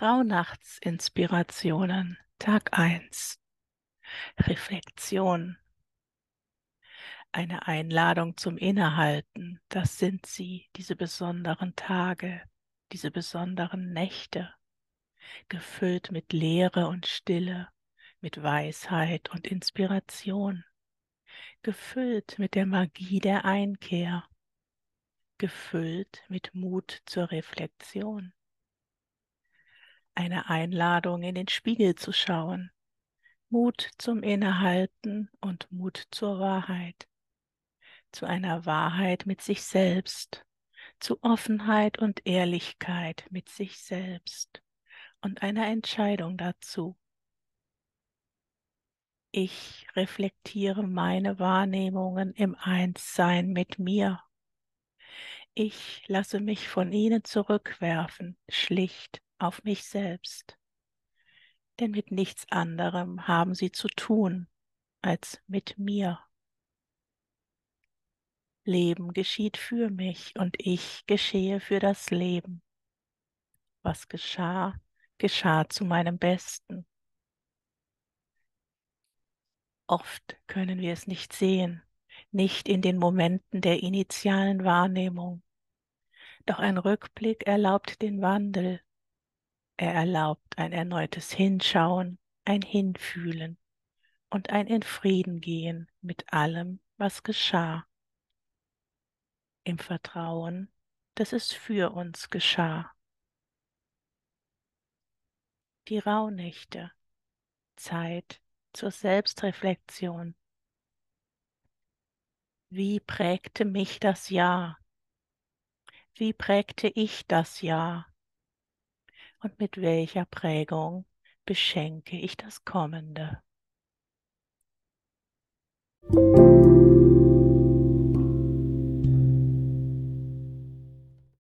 Rauhnachtsinspirationen Tag 1 Reflexion. Eine Einladung zum Innehalten, das sind sie, diese besonderen Tage, diese besonderen Nächte, gefüllt mit Leere und Stille, mit Weisheit und Inspiration, gefüllt mit der Magie der Einkehr, gefüllt mit Mut zur Reflexion eine Einladung, in den Spiegel zu schauen. Mut zum Innehalten und Mut zur Wahrheit. Zu einer Wahrheit mit sich selbst, zu Offenheit und Ehrlichkeit mit sich selbst und einer Entscheidung dazu. Ich reflektiere meine Wahrnehmungen im Einssein mit mir. Ich lasse mich von ihnen zurückwerfen, schlicht auf mich selbst. Denn mit nichts anderem haben sie zu tun als mit mir. Leben geschieht für mich und ich geschehe für das Leben. Was geschah, geschah zu meinem Besten. Oft können wir es nicht sehen, nicht in den Momenten der initialen Wahrnehmung. Doch ein Rückblick erlaubt den Wandel, er erlaubt ein erneutes Hinschauen, ein Hinfühlen und ein in Frieden gehen mit allem, was geschah. Im Vertrauen, dass es für uns geschah. Die Rauhnächte, Zeit zur Selbstreflexion. Wie prägte mich das Jahr? Wie prägte ich das Jahr? Und mit welcher Prägung beschenke ich das Kommende.